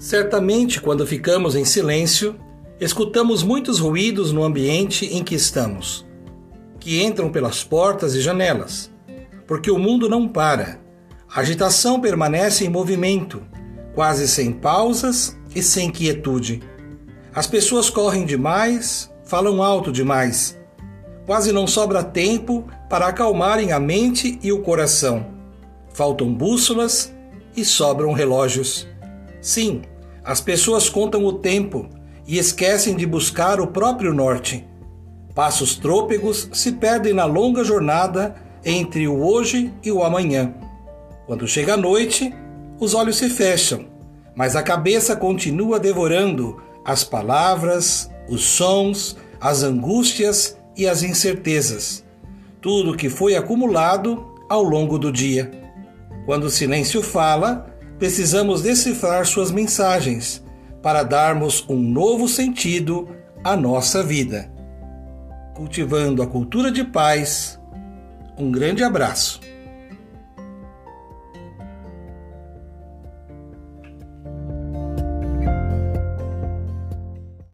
Certamente, quando ficamos em silêncio, escutamos muitos ruídos no ambiente em que estamos, que entram pelas portas e janelas, porque o mundo não para. A agitação permanece em movimento, quase sem pausas e sem quietude. As pessoas correm demais, falam alto demais. Quase não sobra tempo para acalmarem a mente e o coração. Faltam bússolas e sobram relógios. Sim, as pessoas contam o tempo e esquecem de buscar o próprio norte. Passos trôpegos se perdem na longa jornada entre o hoje e o amanhã. Quando chega a noite, os olhos se fecham, mas a cabeça continua devorando as palavras, os sons, as angústias e as incertezas, tudo que foi acumulado ao longo do dia. Quando o silêncio fala, precisamos decifrar suas mensagens para darmos um novo sentido à nossa vida. Cultivando a cultura de paz, um grande abraço.